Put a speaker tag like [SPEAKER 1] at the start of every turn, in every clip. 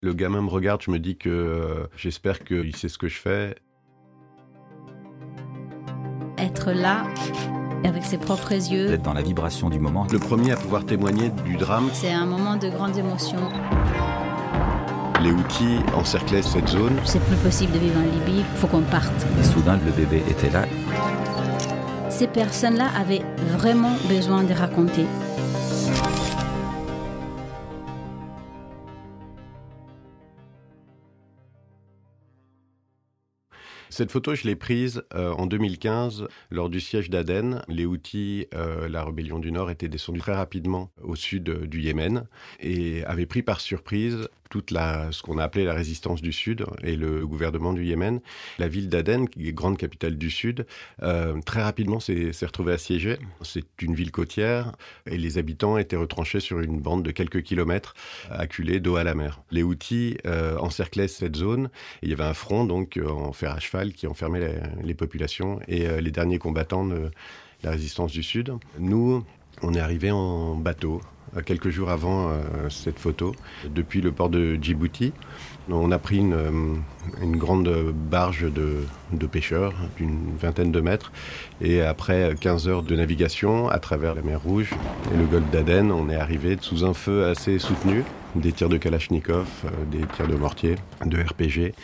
[SPEAKER 1] Le gamin me regarde, je me dis que euh, j'espère qu'il sait ce que je fais.
[SPEAKER 2] Être là, avec ses propres yeux,
[SPEAKER 3] D'être dans la vibration du moment.
[SPEAKER 1] Le premier à pouvoir témoigner du drame,
[SPEAKER 2] c'est un moment de grande émotion.
[SPEAKER 1] les outils encerclaient cette zone.
[SPEAKER 2] C'est plus possible de vivre en Libye, faut qu'on parte.
[SPEAKER 3] Et soudain, le bébé était là.
[SPEAKER 2] Ces personnes-là avaient vraiment besoin de raconter.
[SPEAKER 1] Cette photo, je l'ai prise euh, en 2015 lors du siège d'Aden. Les Houthis, euh, la rébellion du Nord, étaient descendus très rapidement au sud euh, du Yémen et avaient pris par surprise toute la, ce qu'on a appelé la résistance du Sud et le gouvernement du Yémen. La ville d'Aden, qui est grande capitale du Sud, euh, très rapidement s'est retrouvée assiégée. C'est une ville côtière et les habitants étaient retranchés sur une bande de quelques kilomètres, acculés d'eau à la mer. Les Houthis euh, encerclaient cette zone et il y avait un front donc euh, en fer à cheval qui enfermait les, les populations et euh, les derniers combattants de la résistance du Sud. Nous, on est arrivés en bateau euh, quelques jours avant euh, cette photo, depuis le port de Djibouti. On a pris une, euh, une grande barge de, de pêcheurs d'une vingtaine de mètres et après 15 heures de navigation à travers la mer Rouge et le golfe d'Aden, on est arrivé sous un feu assez soutenu, des tirs de Kalachnikov, des tirs de mortier, de RPG.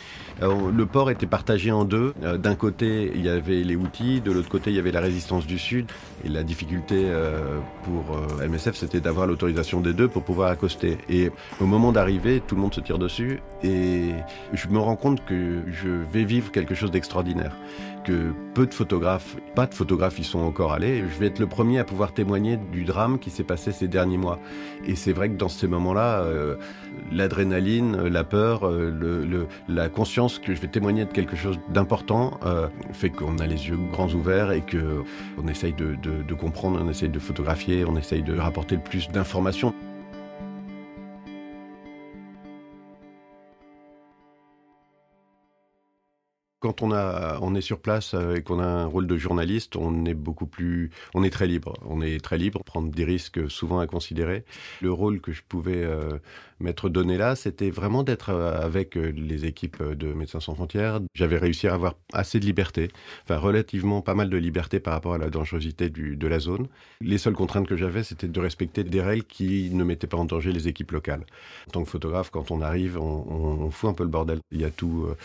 [SPEAKER 1] Le port était partagé en deux. Euh, D'un côté, il y avait les outils, de l'autre côté, il y avait la résistance du Sud. Et la difficulté euh, pour euh, MSF, c'était d'avoir l'autorisation des deux pour pouvoir accoster. Et au moment d'arriver, tout le monde se tire dessus. Et je me rends compte que je vais vivre quelque chose d'extraordinaire. Que peu de photographes, pas de photographes y sont encore allés. Je vais être le premier à pouvoir témoigner du drame qui s'est passé ces derniers mois. Et c'est vrai que dans ces moments-là, l'adrénaline, la peur, la conscience que je vais témoigner de quelque chose d'important euh, fait qu'on a les yeux grands ouverts et que on essaye de- de comprendre, on essaye de photographier, on essaye de rapporter le plus d'informations. Quand on, a, on est sur place et qu'on a un rôle de journaliste, on est beaucoup plus, on est très libre. On est très libre, prendre des risques souvent à considérer. Le rôle que je pouvais euh, m'être donné là, c'était vraiment d'être euh, avec euh, les équipes de Médecins sans frontières. J'avais réussi à avoir assez de liberté, enfin relativement pas mal de liberté par rapport à la dangerosité de la zone. Les seules contraintes que j'avais, c'était de respecter des règles qui ne mettaient pas en danger les équipes locales. En tant que photographe, quand on arrive, on fout un peu le bordel. Il y a tout, euh,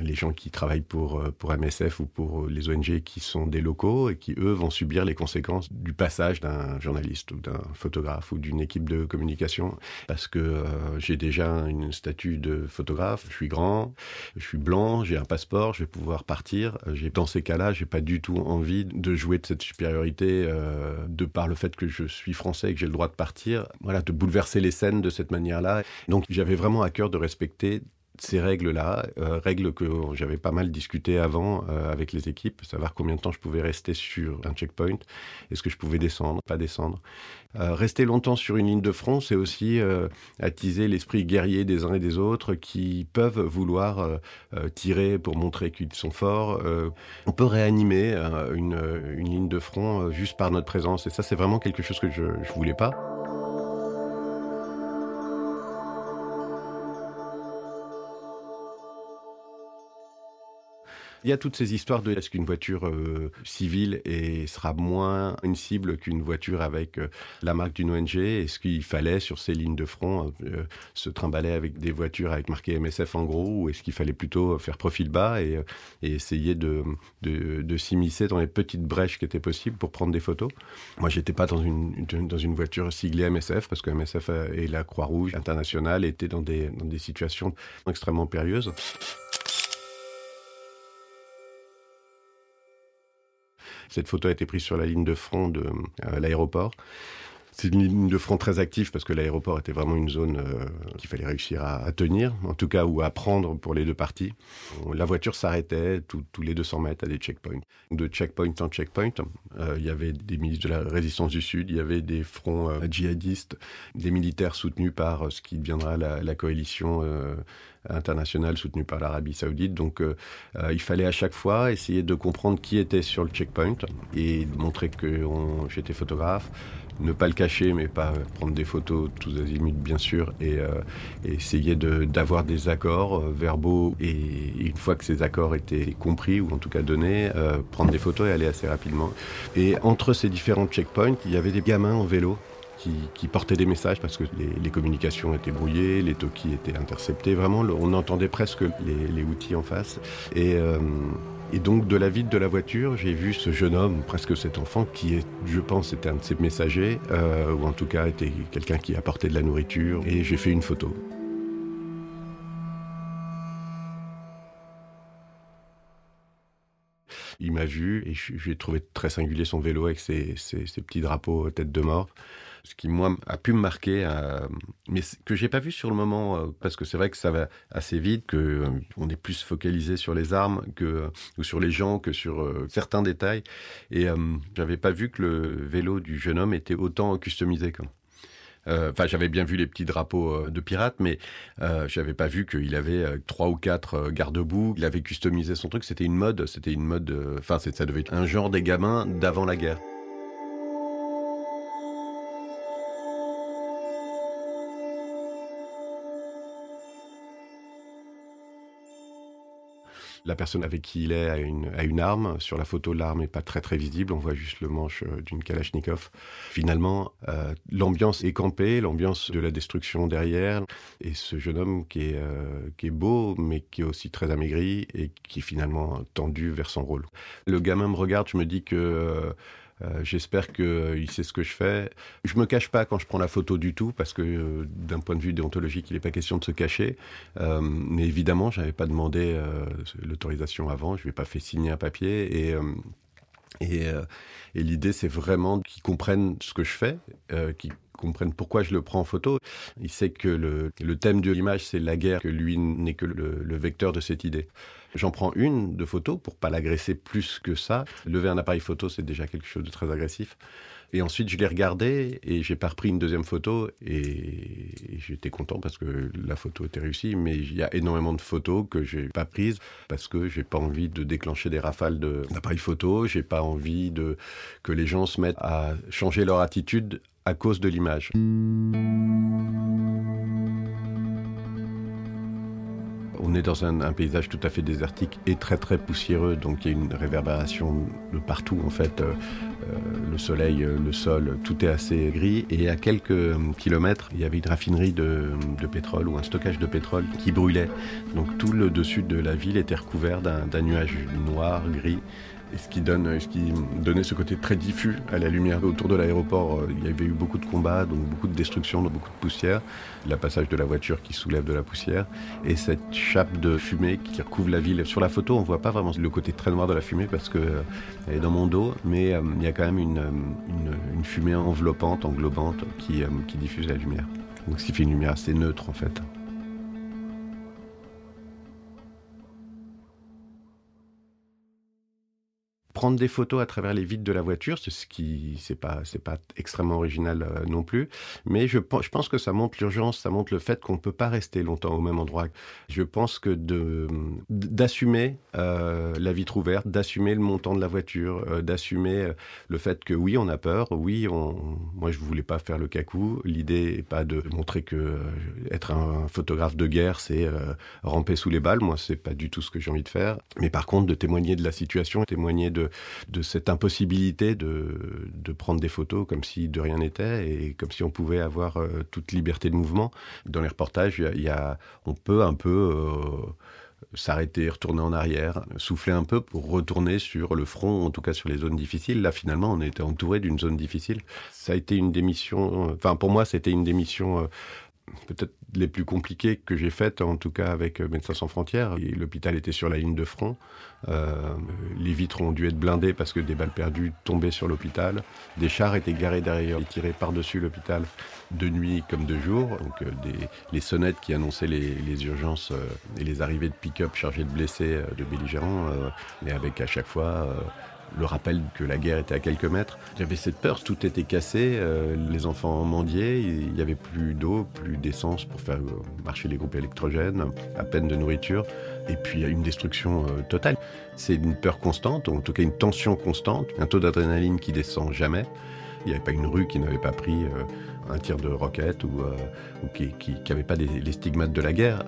[SPEAKER 1] les gens qui travaillent pour, euh, pour MSF ou pour euh, les ONG qui sont des locaux et qui, eux, vont subir les conséquences du passage d'un journaliste ou d'un photographe ou d'une équipe de communication. Parce que euh, j'ai déjà une statue de photographe, je suis grand, je suis blanc, j'ai un passeport, je vais pouvoir partir. Dans ces cas-là, j'ai pas du tout envie de jouer de cette supériorité de par le fait que je suis français et que j'ai le droit de partir. Voilà, de bouleverser les scènes de cette manière-là. Donc j'avais vraiment à cœur de respecter ces règles-là, euh, règles que j'avais pas mal discuté avant euh, avec les équipes, savoir combien de temps je pouvais rester sur un checkpoint, est-ce que je pouvais descendre, pas descendre. Euh, rester longtemps sur une ligne de front, c'est aussi euh, attiser l'esprit guerrier des uns et des autres qui peuvent vouloir euh, euh, tirer pour montrer qu'ils sont forts. On peut réanimer une, une ligne de front juste par notre présence, et ça c'est vraiment quelque chose que je, je voulais pas. Il y a toutes ces histoires de est-ce qu'une voiture euh, civile sera moins une cible qu'une voiture avec euh, la marque d'une ONG Est-ce qu'il fallait sur ces lignes de front euh, se trimballer avec des voitures avec marqué MSF en gros ou est-ce qu'il fallait plutôt faire profil bas et, essayer de, s'immiscer dans les petites brèches qui étaient possibles pour prendre des photos? Moi, j'étais pas dans une, voiture siglée MSF parce que MSF et la Croix-Rouge internationale étaient dans des situations extrêmement périlleuses. Cette photo a été prise sur la ligne de front de euh, l'aéroport. C'est une ligne de front très active parce que l'aéroport était vraiment une zone euh, qu'il fallait réussir à, tenir, en tout cas, ou à prendre pour les deux parties. La voiture s'arrêtait tous les 200 mètres à des checkpoints. De checkpoint en checkpoint, euh, il y avait des ministres de la résistance du Sud, il y avait des fronts euh, djihadistes, des militaires soutenus par ce qui deviendra la, coalition internationale soutenue par l'Arabie Saoudite. Donc, il fallait à chaque fois essayer de comprendre qui était sur le checkpoint et de montrer que j'étais photographe, ne pas le cacher mais pas prendre des photos tous azimuts, bien sûr, et, essayer d'avoir des accords verbaux. Et une fois que ces accords étaient compris, ou en tout cas donnés, prendre des photos et aller assez rapidement. Et entre ces différents checkpoints, il y avait des gamins en vélo qui, portaient des messages parce que les, communications étaient brouillées, les talkies étaient interceptés. Vraiment, on entendait presque les, outils en face. Et, euh, et, donc, de la vitre de la voiture, j'ai vu ce jeune homme, presque cet enfant, qui, est, je pense, était un de ses messagers, euh, ou en tout cas était quelqu'un qui apportait de la nourriture. Et j'ai fait une photo. Il m'a vu et j'ai trouvé très singulier son vélo avec ses, petits drapeaux tête de mort. Ce qui, moi, a pu me marquer, euh, mais que j'ai pas vu sur le moment, euh, parce que c'est vrai que ça va assez vite, qu'on euh, est plus focalisé sur les armes que, ou sur les gens que sur certains détails. Et j'avais pas vu que le vélo du jeune homme était autant customisé. Enfin, j'avais bien vu les petits drapeaux de pirates, mais j'avais pas vu qu'il avait trois ou quatre garde-boue. Il avait customisé son truc. C'était une mode. C'était une mode. Enfin, ça devait être un genre des gamins d'avant la guerre. La personne avec qui il est a une, arme. Sur la photo, l'arme n'est pas très très visible. On voit juste le manche euh, d'une Kalachnikov. Finalement, euh, l'ambiance est campée, l'ambiance de la destruction derrière. Et ce jeune homme qui est, euh, qui est beau, mais qui est aussi très amaigri et qui est finalement tendu vers son rôle. Le gamin me regarde, je me dis que... j'espère qu'il euh, sait ce que je fais. Je me cache pas quand je prends la photo du tout, parce que euh, d'un point de vue déontologique, il n'est pas question de se cacher. mais évidemment, je n'avais pas demandé l'autorisation avant. Je lui ai pas fait signer un papier et l'idée, c'est vraiment qu'ils comprennent ce que je fais, qu'ils comprennent pourquoi je le prends en photo. Il sait que le, thème de l'image, c'est la guerre, que lui n'est que le, vecteur de cette idée. J'en prends une de photo pour pas l'agresser plus que ça. Lever un appareil photo, c'est déjà quelque chose de très agressif. Et ensuite, je l'ai regardé et j'ai pas repris une deuxième photo et j'étais content parce que la photo était réussie. Mais il y a énormément de photos que j'ai pas prises parce que j'ai pas envie de déclencher des rafales d'appareils photo. J'ai pas envie de que les gens se mettent à changer leur attitude à cause de l'image. On est dans un, paysage tout à fait désertique et très très poussiéreux, donc il y a une réverbération de partout en fait. Euh, euh, le soleil, euh, le sol, tout est assez gris. Et à quelques kilomètres, il y avait une raffinerie de, de pétrole ou un stockage de pétrole qui brûlait. Donc tout le dessus de la ville était recouvert d'un nuage noir, gris et ce qui, donne, ce qui donnait ce côté très diffus à la lumière. Autour de l'aéroport, euh, il y avait eu beaucoup de combats, donc beaucoup de destruction, beaucoup de poussière, le passage de la voiture qui soulève de la poussière, et cette chape de fumée qui recouvre la ville. Sur la photo, on ne voit pas vraiment le côté très noir de la fumée parce qu'elle euh, est dans mon dos, mais euh, il y a quand même une, une, fumée enveloppante, englobante, qui, qui diffuse la lumière. Donc ce qui fait une lumière assez neutre en fait. Prendre des photos à travers les vitres de la voiture, ce qui c'est pas c'est pas extrêmement original euh, non plus, mais je pense je pense que ça montre l'urgence, ça montre le fait qu'on peut pas rester longtemps au même endroit. Je pense que de d'assumer euh, la vitre ouverte, d'assumer le montant de la voiture, euh, d'assumer le fait que oui on a peur, oui on moi je voulais pas faire le cacou, l'idée est pas de montrer que être un, photographe de guerre c'est ramper sous les balles, moi c'est pas du tout ce que j'ai envie de faire, mais par contre de témoigner de la situation, témoigner de de, cette impossibilité de, prendre des photos comme si de rien n'était et comme si on pouvait avoir euh, toute liberté de mouvement. Dans les reportages, y a, on peut un peu... Euh, s'arrêter, retourner en arrière, souffler un peu pour retourner sur le front, en tout cas sur les zones difficiles. Là, finalement, on était entouré d'une zone difficile. Ça a été une démission, enfin, pour moi, c'était une démission euh, peut-être les plus compliquées que j'ai faites, en tout cas avec euh, Médecins sans frontières. L'hôpital était sur la ligne de front. Euh, les vitres ont dû être blindées parce que des balles perdues tombaient sur l'hôpital. Des chars étaient garés derrière et tirés par-dessus l'hôpital de nuit comme de jour. Donc euh, les sonnettes qui annonçaient les, urgences et les arrivées de pick-up chargés de blessés, de belligérants, mais avec à chaque fois le rappel que la guerre était à quelques mètres. J'avais cette peur, tout était cassé, euh, les enfants mendiaient, il n'y avait plus d'eau, plus d'essence pour faire euh, marcher les groupes électrogènes, à peine de nourriture, et puis une destruction euh, totale. C'est une peur constante, en tout cas une tension constante, un taux d'adrénaline qui descend jamais. Il n'y avait pas une rue qui n'avait pas pris un tir de roquette ou, qui n'avait pas les stigmates de la guerre.